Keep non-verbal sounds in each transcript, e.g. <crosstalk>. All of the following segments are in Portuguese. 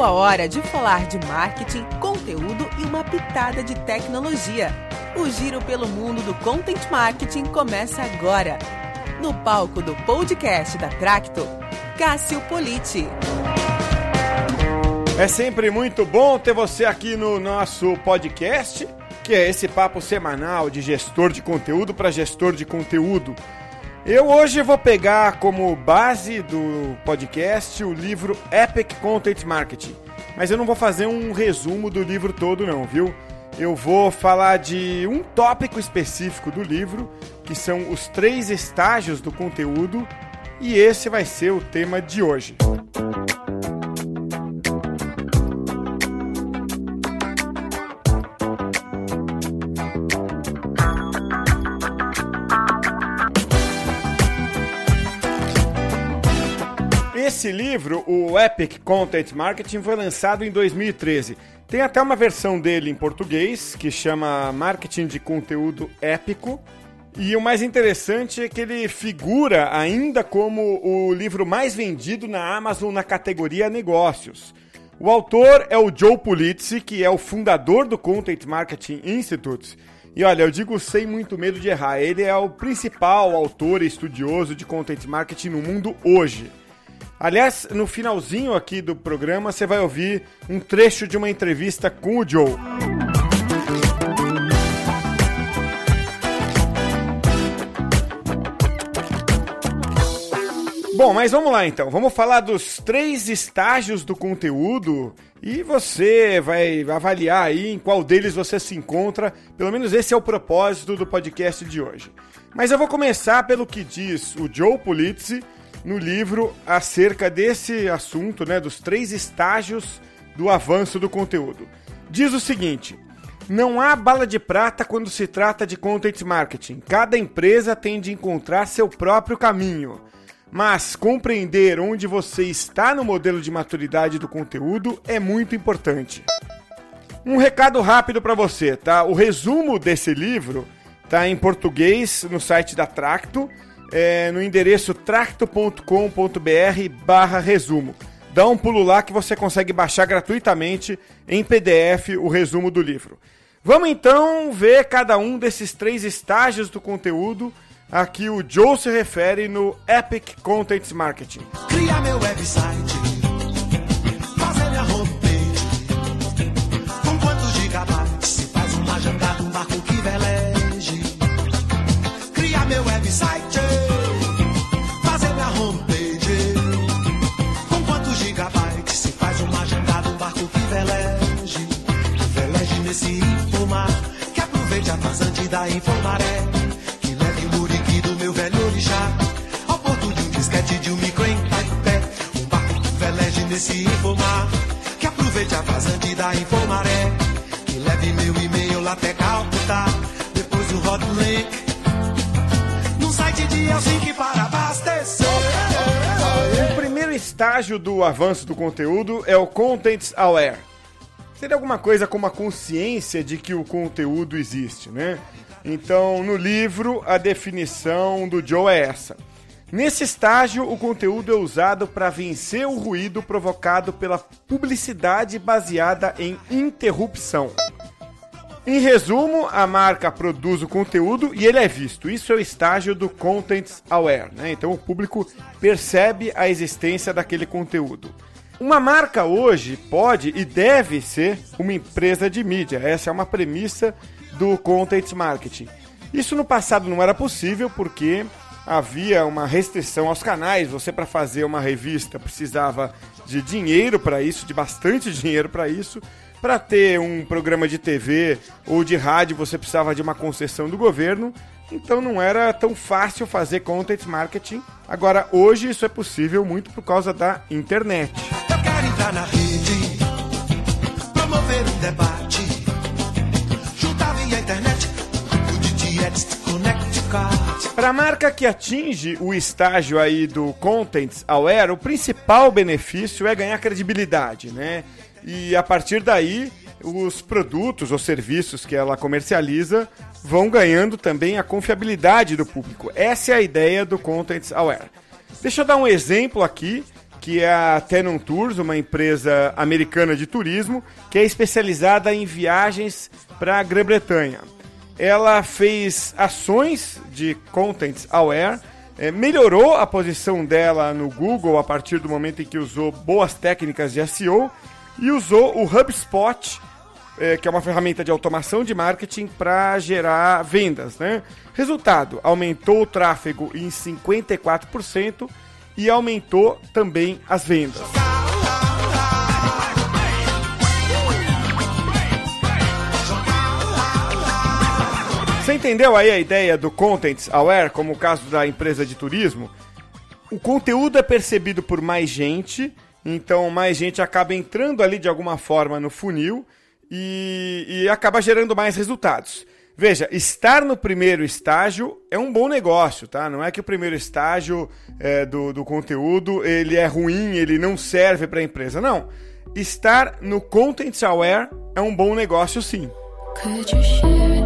Chegou a hora de falar de marketing, conteúdo e uma pitada de tecnologia. O giro pelo mundo do content marketing começa agora. No palco do podcast da Tracto, Cássio Politi. É sempre muito bom ter você aqui no nosso podcast, que é esse papo semanal de gestor de conteúdo para gestor de conteúdo. Eu hoje vou pegar como base do podcast o livro Epic Content Marketing, mas eu não vou fazer um resumo do livro todo não, viu? Eu vou falar de um tópico específico do livro, que são os três estágios do conteúdo, e esse vai ser o tema de hoje. Esse livro, o Epic Content Marketing, foi lançado em 2013. Tem até uma versão dele em português que chama Marketing de Conteúdo Épico. E o mais interessante é que ele figura ainda como o livro mais vendido na Amazon na categoria Negócios. O autor é o Joe Pulizzi, que é o fundador do Content Marketing Institute. E olha, eu digo sem muito medo de errar, ele é o principal autor e estudioso de content marketing no mundo hoje. Aliás, no finalzinho aqui do programa, você vai ouvir um trecho de uma entrevista com o Joe. Bom, mas vamos lá então. Vamos falar dos três estágios do conteúdo e você vai avaliar aí em qual deles você se encontra. Pelo menos esse é o propósito do podcast de hoje. Mas eu vou começar pelo que diz o Joe Pulizzi no livro acerca desse assunto, né, dos três estágios do avanço do conteúdo. Diz o seguinte: não há bala de prata quando se trata de content marketing. Cada empresa tem de encontrar seu próprio caminho. Mas compreender onde você está no modelo de maturidade do conteúdo é muito importante. Um recado rápido para você, tá? O resumo desse livro tá em português no site da Tracto é, no endereço tracto.com.br barra resumo. Dá um pulo lá que você consegue baixar gratuitamente em PDF o resumo do livro. Vamos então ver cada um desses três estágios do conteúdo a que o Joe se refere no Epic Content Marketing. Criar meu website, estágio do avanço do conteúdo é o Contents Aware seria alguma coisa como a consciência de que o conteúdo existe, né? Então, no livro, a definição do Joe é essa. Nesse estágio, o conteúdo é usado para vencer o ruído provocado pela publicidade baseada em interrupção. Em resumo, a marca produz o conteúdo e ele é visto. Isso é o estágio do Content Aware. Né? Então o público percebe a existência daquele conteúdo. Uma marca hoje pode e deve ser uma empresa de mídia. Essa é uma premissa do content marketing. Isso no passado não era possível porque havia uma restrição aos canais. Você para fazer uma revista precisava de dinheiro para isso, de bastante <laughs> dinheiro para isso. Para ter um programa de TV ou de rádio, você precisava de uma concessão do governo. Então não era tão fácil fazer content marketing. Agora, hoje isso é possível muito por causa da internet. Eu quero entrar na rede, promover um debate, juntar via internet, para a marca que atinge o estágio aí do Contents Aware, o principal benefício é ganhar credibilidade, né? E a partir daí, os produtos ou serviços que ela comercializa vão ganhando também a confiabilidade do público. Essa é a ideia do Contents Aware. Deixa eu dar um exemplo aqui que é a Tenon Tours, uma empresa americana de turismo, que é especializada em viagens para a Grã-Bretanha. Ela fez ações de Content Aware, é, melhorou a posição dela no Google a partir do momento em que usou boas técnicas de SEO e usou o HubSpot, é, que é uma ferramenta de automação de marketing para gerar vendas. Né? Resultado: aumentou o tráfego em 54% e aumentou também as vendas. Você entendeu aí a ideia do Content Aware, como o caso da empresa de turismo? O conteúdo é percebido por mais gente, então mais gente acaba entrando ali de alguma forma no funil e, e acaba gerando mais resultados. Veja, estar no primeiro estágio é um bom negócio, tá? Não é que o primeiro estágio é, do, do conteúdo ele é ruim, ele não serve para a empresa. Não. Estar no Content Aware é um bom negócio sim. Could you share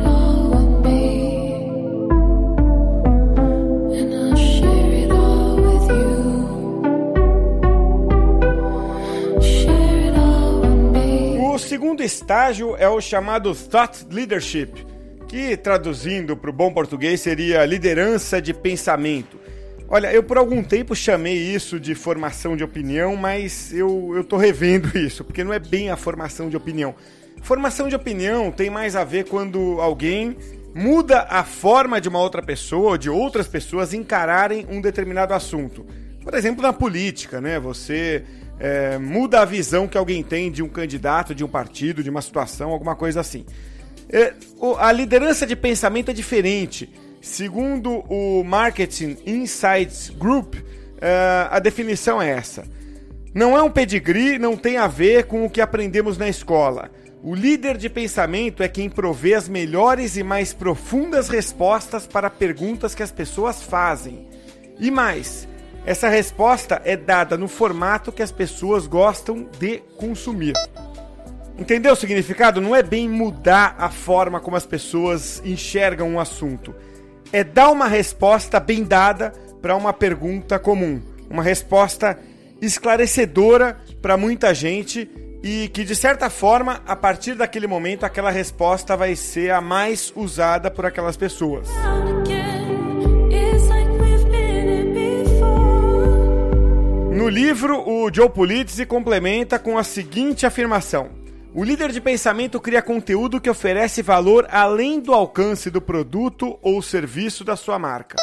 segundo estágio é o chamado Thought Leadership, que traduzindo para o bom português seria liderança de pensamento. Olha, eu por algum tempo chamei isso de formação de opinião, mas eu estou revendo <laughs> isso, porque não é bem a formação de opinião. Formação de opinião tem mais a ver quando alguém muda a forma de uma outra pessoa ou de outras pessoas encararem um determinado assunto. Por exemplo, na política, né? Você é, muda a visão que alguém tem de um candidato, de um partido, de uma situação, alguma coisa assim. É, a liderança de pensamento é diferente. Segundo o Marketing Insights Group, é, a definição é essa. Não é um pedigree, não tem a ver com o que aprendemos na escola. O líder de pensamento é quem provê as melhores e mais profundas respostas para perguntas que as pessoas fazem. E mais, essa resposta é dada no formato que as pessoas gostam de consumir. Entendeu o significado? Não é bem mudar a forma como as pessoas enxergam um assunto. É dar uma resposta bem dada para uma pergunta comum. Uma resposta esclarecedora para muita gente e que, de certa forma, a partir daquele momento, aquela resposta vai ser a mais usada por aquelas pessoas. No livro, o Joe Pulitzer complementa com a seguinte afirmação: O líder de pensamento cria conteúdo que oferece valor além do alcance do produto ou serviço da sua marca.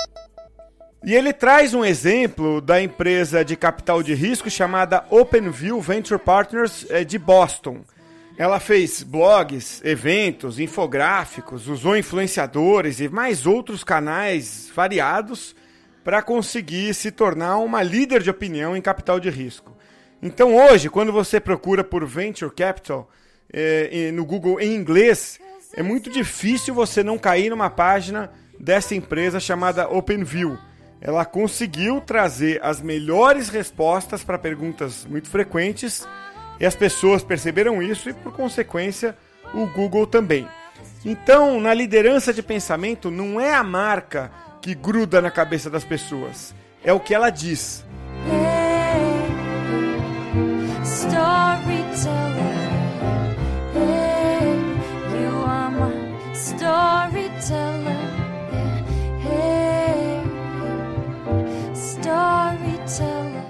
E ele traz um exemplo da empresa de capital de risco chamada OpenView Venture Partners eh, de Boston. Ela fez blogs, eventos, infográficos, usou influenciadores e mais outros canais variados para conseguir se tornar uma líder de opinião em capital de risco. Então hoje, quando você procura por Venture Capital é, no Google em inglês, é muito difícil você não cair numa página dessa empresa chamada OpenView. Ela conseguiu trazer as melhores respostas para perguntas muito frequentes e as pessoas perceberam isso e, por consequência, o Google também. Então, na liderança de pensamento, não é a marca que gruda na cabeça das pessoas. É o que ela diz.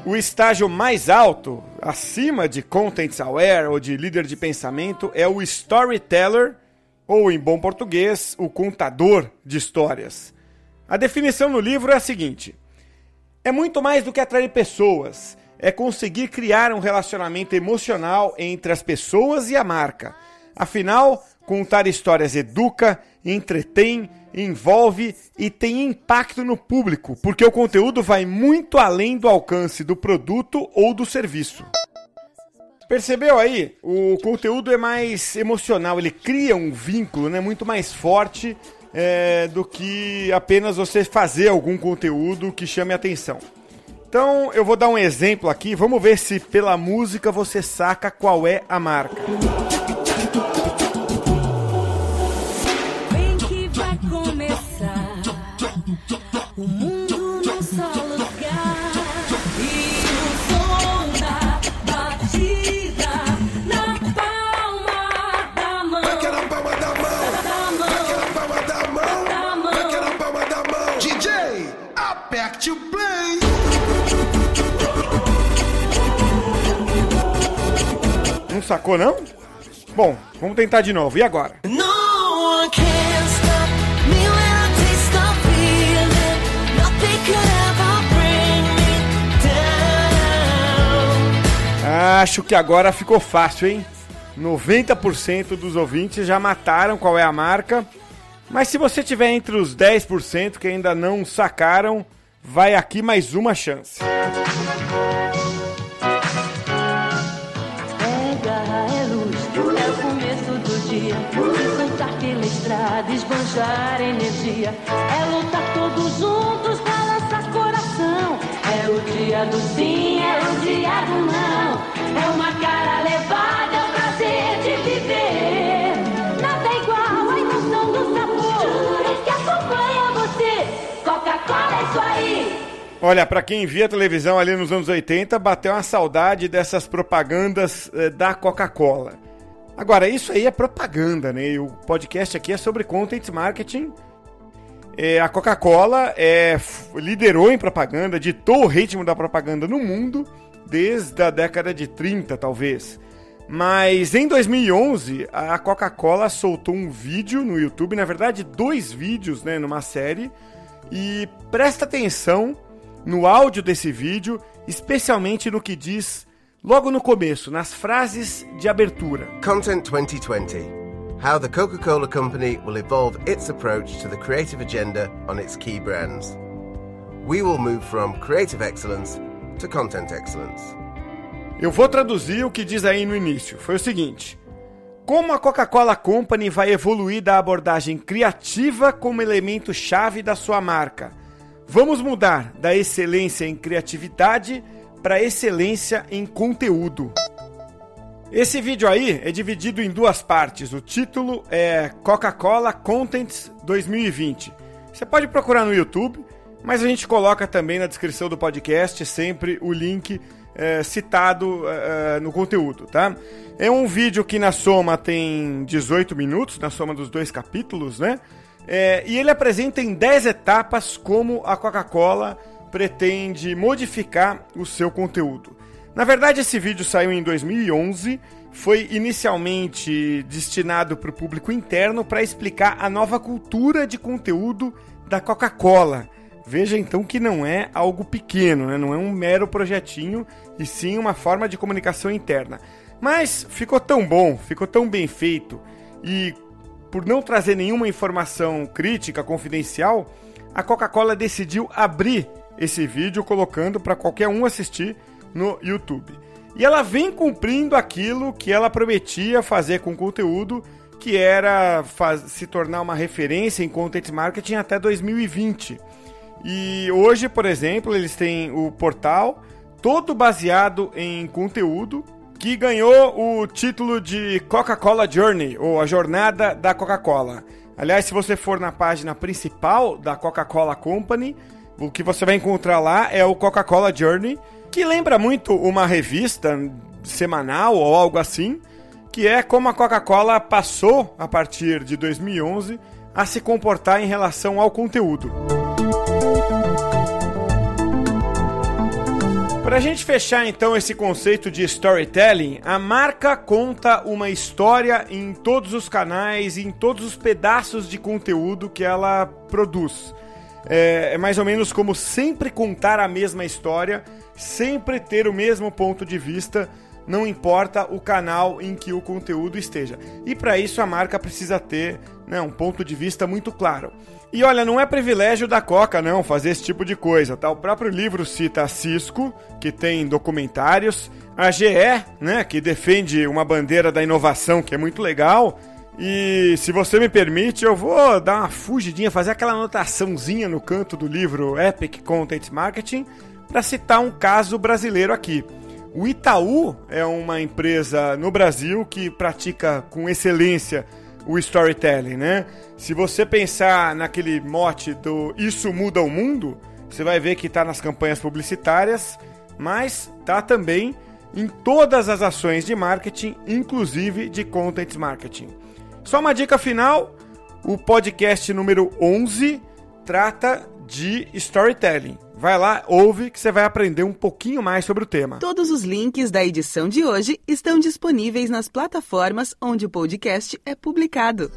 O estágio mais alto, acima de Content Aware ou de líder de pensamento, é o Storyteller, ou em bom português, o contador de histórias. A definição no livro é a seguinte: é muito mais do que atrair pessoas, é conseguir criar um relacionamento emocional entre as pessoas e a marca. Afinal, contar histórias educa, entretém, envolve e tem impacto no público, porque o conteúdo vai muito além do alcance do produto ou do serviço. Percebeu aí? O conteúdo é mais emocional, ele cria um vínculo né, muito mais forte é, do que apenas você fazer algum conteúdo que chame atenção. Então eu vou dar um exemplo aqui, vamos ver se pela música você saca qual é a marca. Sacou, não? Bom, vamos tentar de novo. E agora? No one can stop me when I taste the feeling. Nothing could ever bring me down. Acho que agora ficou fácil, hein? 90% dos ouvintes já mataram qual é a marca. Mas se você tiver entre os 10% que ainda não sacaram, vai aqui mais uma chance. É soltar pela estrada, esbanjar energia. É lutar todos juntos pra lançar coração. É o dia do sim, é o dia do não. É uma cara levada, é o prazer de viver. Nada é igual a emoção do sabor que acompanha você. Coca-Cola é isso aí. Olha, pra quem via televisão ali nos anos 80, bateu uma saudade dessas propagandas eh, da Coca-Cola. Agora, isso aí é propaganda, né? E o podcast aqui é sobre content marketing. Eh, a Coca-Cola é, liderou em propaganda, ditou o ritmo da propaganda no mundo desde a década de 30, talvez. Mas em 2011, a Coca-Cola soltou um vídeo no YouTube, na verdade, dois vídeos, né, numa série. E presta atenção no áudio desse vídeo, especialmente no que diz logo no começo, nas frases de abertura. Content 2020 How the Coca Cola Company will evolve its approach to the creative agenda on its key brands. We will move from creative excellence to content excellence. Eu vou traduzir o que diz aí no início. Foi o seguinte: Como a Coca-Cola Company vai evoluir da abordagem criativa como elemento chave da sua marca? Vamos mudar da excelência em criatividade para excelência em conteúdo. Esse vídeo aí é dividido em duas partes. O título é Coca-Cola Contents 2020. Você pode procurar no YouTube, mas a gente coloca também na descrição do podcast sempre o link eh, citado eh, no conteúdo, tá? É um vídeo que na soma tem 18 minutos, na soma dos dois capítulos, né? É, e ele apresenta em 10 etapas como a Coca-Cola pretende modificar o seu conteúdo. Na verdade, esse vídeo saiu em 2011, foi inicialmente destinado para o público interno para explicar a nova cultura de conteúdo da Coca-Cola. Veja então que não é algo pequeno, né? não é um mero projetinho, e sim uma forma de comunicação interna. Mas ficou tão bom, ficou tão bem feito, e por não trazer nenhuma informação crítica, confidencial, a Coca-Cola decidiu abrir esse vídeo colocando para qualquer um assistir no YouTube. E ela vem cumprindo aquilo que ela prometia fazer com o conteúdo, que era se tornar uma referência em content marketing até 2020. E hoje, por exemplo, eles têm o portal todo baseado em conteúdo que ganhou o título de Coca-Cola Journey, ou a jornada da Coca-Cola. Aliás, se você for na página principal da Coca-Cola Company, o que você vai encontrar lá é o Coca-Cola Journey, que lembra muito uma revista semanal ou algo assim, que é como a Coca-Cola passou, a partir de 2011, a se comportar em relação ao conteúdo. Para a gente fechar então esse conceito de storytelling, a marca conta uma história em todos os canais, em todos os pedaços de conteúdo que ela produz. É, é mais ou menos como sempre contar a mesma história, sempre ter o mesmo ponto de vista, não importa o canal em que o conteúdo esteja. E para isso a marca precisa ter né, um ponto de vista muito claro. E olha, não é privilégio da Coca não fazer esse tipo de coisa, tá? O próprio livro cita a Cisco, que tem documentários, a GE, né, que defende uma bandeira da inovação que é muito legal. E se você me permite, eu vou dar uma fugidinha, fazer aquela anotaçãozinha no canto do livro Epic Content Marketing para citar um caso brasileiro aqui. O Itaú é uma empresa no Brasil que pratica com excelência o storytelling, né? Se você pensar naquele mote do isso muda o mundo, você vai ver que está nas campanhas publicitárias, mas tá também em todas as ações de marketing, inclusive de content marketing. Só uma dica final: o podcast número 11 trata de storytelling. Vai lá, ouve que você vai aprender um pouquinho mais sobre o tema. Todos os links da edição de hoje estão disponíveis nas plataformas onde o podcast é publicado.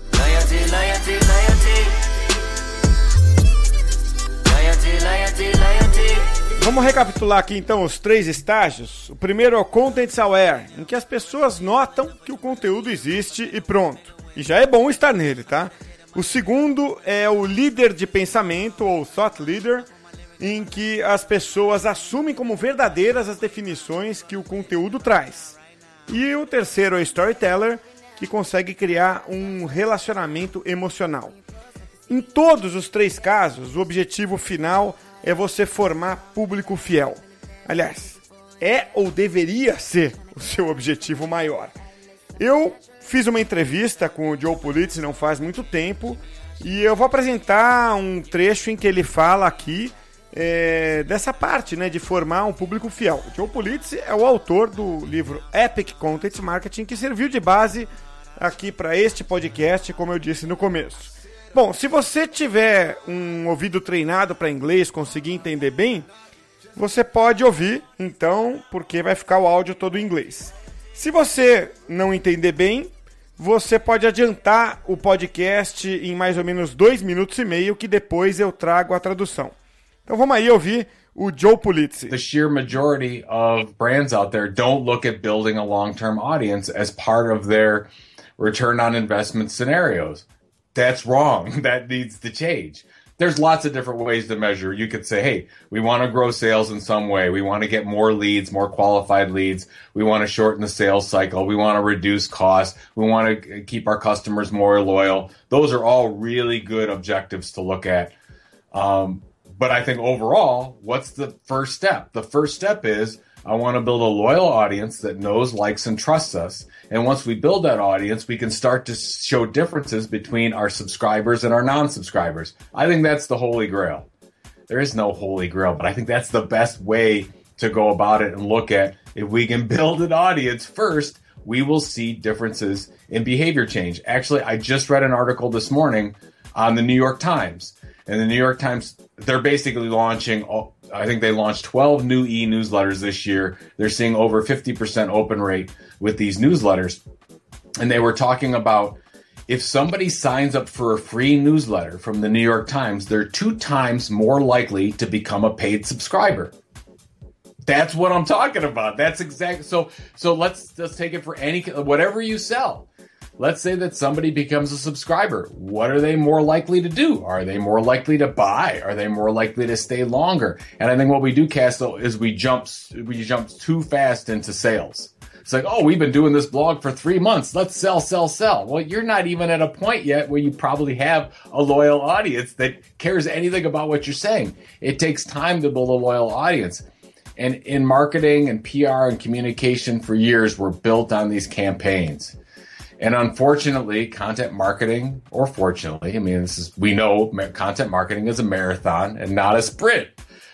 Vamos recapitular aqui então os três estágios. O primeiro é o Content Aware, em que as pessoas notam que o conteúdo existe e pronto. E já é bom estar nele, tá? O segundo é o líder de pensamento, ou thought leader, em que as pessoas assumem como verdadeiras as definições que o conteúdo traz. E o terceiro é o storyteller, que consegue criar um relacionamento emocional. Em todos os três casos, o objetivo final é você formar público fiel. Aliás, é ou deveria ser o seu objetivo maior. Eu fiz uma entrevista com o Joe Pulitz não faz muito tempo e eu vou apresentar um trecho em que ele fala aqui é, dessa parte, né, de formar um público fiel. O Joe Pulitz é o autor do livro Epic Content Marketing que serviu de base aqui para este podcast, como eu disse no começo. Bom, se você tiver um ouvido treinado para inglês, conseguir entender bem, você pode ouvir, então, porque vai ficar o áudio todo em inglês. Se você não entender bem, você pode adiantar o podcast em mais ou menos dois minutos e meio, que depois eu trago a tradução. Então vamos aí ouvir o Joe Pulizzi. the sheer majority of brands out there don't look at building a long-term audience as part of their return on investment scenarios. That's wrong. <laughs> That needs to change. There's lots of different ways to measure. You could say, hey, we want to grow sales in some way. We want to get more leads, more qualified leads. We want to shorten the sales cycle. We want to reduce costs. We want to keep our customers more loyal. Those are all really good objectives to look at. Um, but I think overall, what's the first step? The first step is I want to build a loyal audience that knows, likes, and trusts us. And once we build that audience, we can start to show differences between our subscribers and our non subscribers. I think that's the holy grail. There is no holy grail, but I think that's the best way to go about it and look at if we can <laughs> build an audience first, we will see differences in behavior change. Actually, I just read an article this morning on the New York Times. And the New York Times, they're basically launching, I think they launched 12 new e newsletters this year. They're seeing over 50% open rate with these newsletters. And they were talking about if somebody signs up for a free newsletter from the New York Times, they're two times more likely to become a paid subscriber. That's what I'm talking about. That's exactly so. So let's let's take it for any whatever you sell. Let's say that somebody becomes a subscriber. What are they more likely to do? Are they more likely to buy? Are they more likely to stay longer? And I think what we do, Castle, is we jump we jump too fast into sales. It's like, oh, we've been doing this blog for three months. Let's sell, sell, sell. Well, you're not even at a point yet where you probably have a loyal audience that cares anything about what you're saying. It takes time to build a loyal audience. And in marketing and PR and communication for years, we're built on these campaigns. And unfortunately, content marketing, or fortunately, I mean, this is, we know content marketing is a marathon and not a sprint.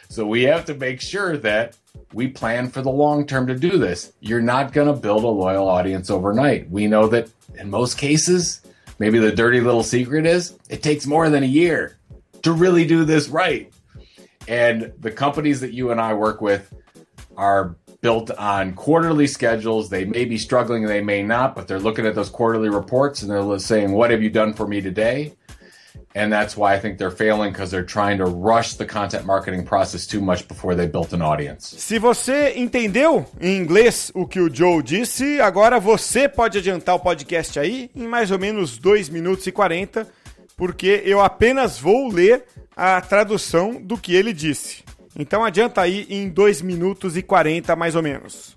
So we have to make sure that we plan for the long term to do this. You're not going to build a loyal audience overnight. We know that in most cases, maybe the dirty little secret is it takes more than a year to really do this right. And the companies that you and I work with are built on quarterly schedules. They may be struggling, they may not, but they're looking at those quarterly reports and they're saying, What have you done for me today? And that's why I think they're failing because they're trying to rush the content marketing process too much before they built an audience. Se você entendeu em inglês o que o Joe disse, agora você pode adiantar o podcast aí em mais ou menos 2 minutos e 40, porque eu apenas vou ler a tradução do que ele disse. Então adianta aí em 2 minutos e 40 mais ou menos.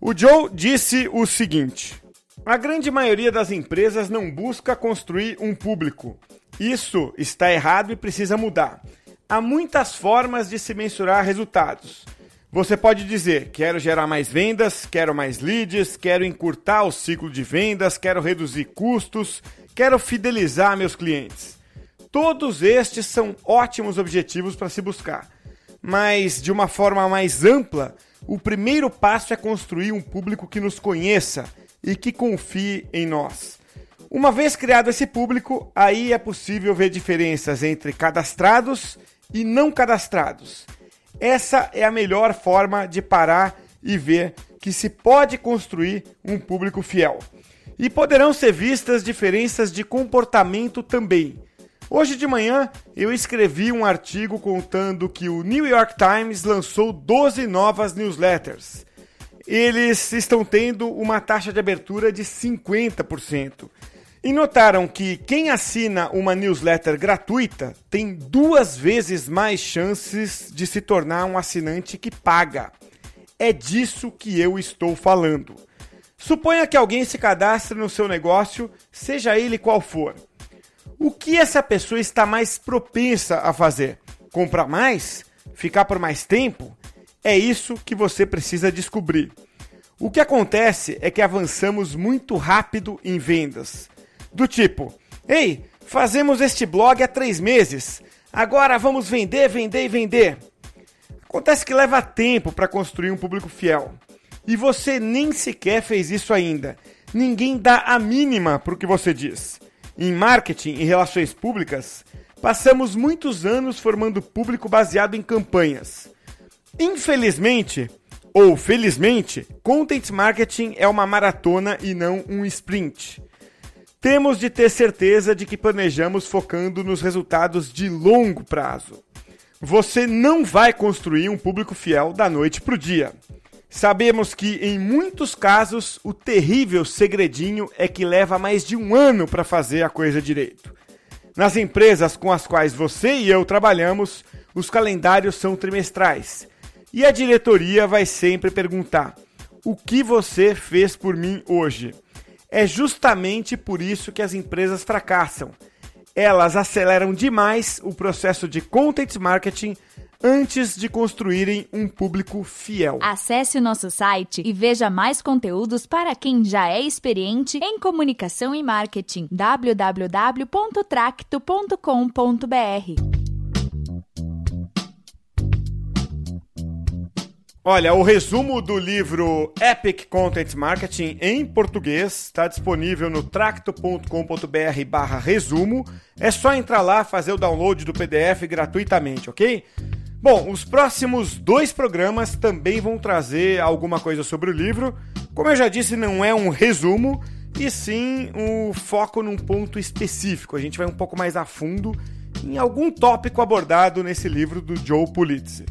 O Joe disse o seguinte: A grande maioria das empresas não busca construir um público. Isso está errado e precisa mudar. Há muitas formas de se mensurar resultados. Você pode dizer: quero gerar mais vendas, quero mais leads, quero encurtar o ciclo de vendas, quero reduzir custos, quero fidelizar meus clientes. Todos estes são ótimos objetivos para se buscar. Mas, de uma forma mais ampla, o primeiro passo é construir um público que nos conheça e que confie em nós. Uma vez criado esse público, aí é possível ver diferenças entre cadastrados e não cadastrados. Essa é a melhor forma de parar e ver que se pode construir um público fiel. E poderão ser vistas diferenças de comportamento também. Hoje de manhã eu escrevi um artigo contando que o New York Times lançou 12 novas newsletters. Eles estão tendo uma taxa de abertura de 50%. E notaram que quem assina uma newsletter gratuita tem duas vezes mais chances de se tornar um assinante que paga. É disso que eu estou falando. Suponha que alguém se cadastre no seu negócio, seja ele qual for. O que essa pessoa está mais propensa a fazer? Comprar mais? Ficar por mais tempo? É isso que você precisa descobrir. O que acontece é que avançamos muito rápido em vendas. Do tipo, ei, fazemos este blog há três meses, agora vamos vender, vender e vender. Acontece que leva tempo para construir um público fiel. E você nem sequer fez isso ainda. Ninguém dá a mínima para o que você diz. Em marketing e relações públicas, passamos muitos anos formando público baseado em campanhas. Infelizmente, ou felizmente, content marketing é uma maratona e não um sprint. Temos de ter certeza de que planejamos focando nos resultados de longo prazo. Você não vai construir um público fiel da noite para o dia. Sabemos que, em muitos casos, o terrível segredinho é que leva mais de um ano para fazer a coisa direito. Nas empresas com as quais você e eu trabalhamos, os calendários são trimestrais. E a diretoria vai sempre perguntar: o que você fez por mim hoje? É justamente por isso que as empresas fracassam. Elas aceleram demais o processo de content marketing antes de construírem um público fiel. Acesse o nosso site e veja mais conteúdos para quem já é experiente em comunicação e marketing. www.tracto.com.br Olha, o resumo do livro Epic Content Marketing em português está disponível no tracto.com.br barra resumo. É só entrar lá, fazer o download do PDF gratuitamente, ok? Bom, os próximos dois programas também vão trazer alguma coisa sobre o livro. Como eu já disse, não é um resumo, e sim um foco num ponto específico. A gente vai um pouco mais a fundo em algum tópico abordado nesse livro do Joe Pulitzer.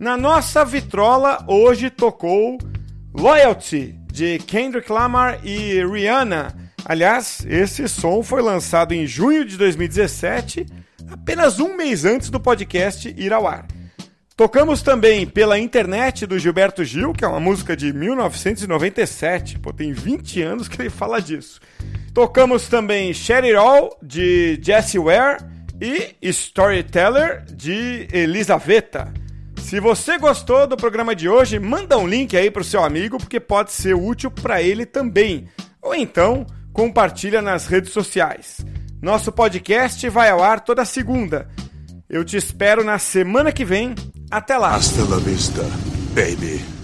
Na nossa vitrola, hoje tocou Loyalty, de Kendrick Lamar e Rihanna. Aliás, esse som foi lançado em junho de 2017, apenas um mês antes do podcast ir ao ar. Tocamos também pela internet do Gilberto Gil, que é uma música de 1997, pô, tem 20 anos que ele fala disso. Tocamos também Share It All, de Jesse Ware, e Storyteller, de Elisaveta. Se você gostou do programa de hoje, manda um link aí para o seu amigo, porque pode ser útil para ele também. Ou então, compartilha nas redes sociais. Nosso podcast vai ao ar toda segunda. Eu te espero na semana que vem. Até lá. Hasta la vista, baby.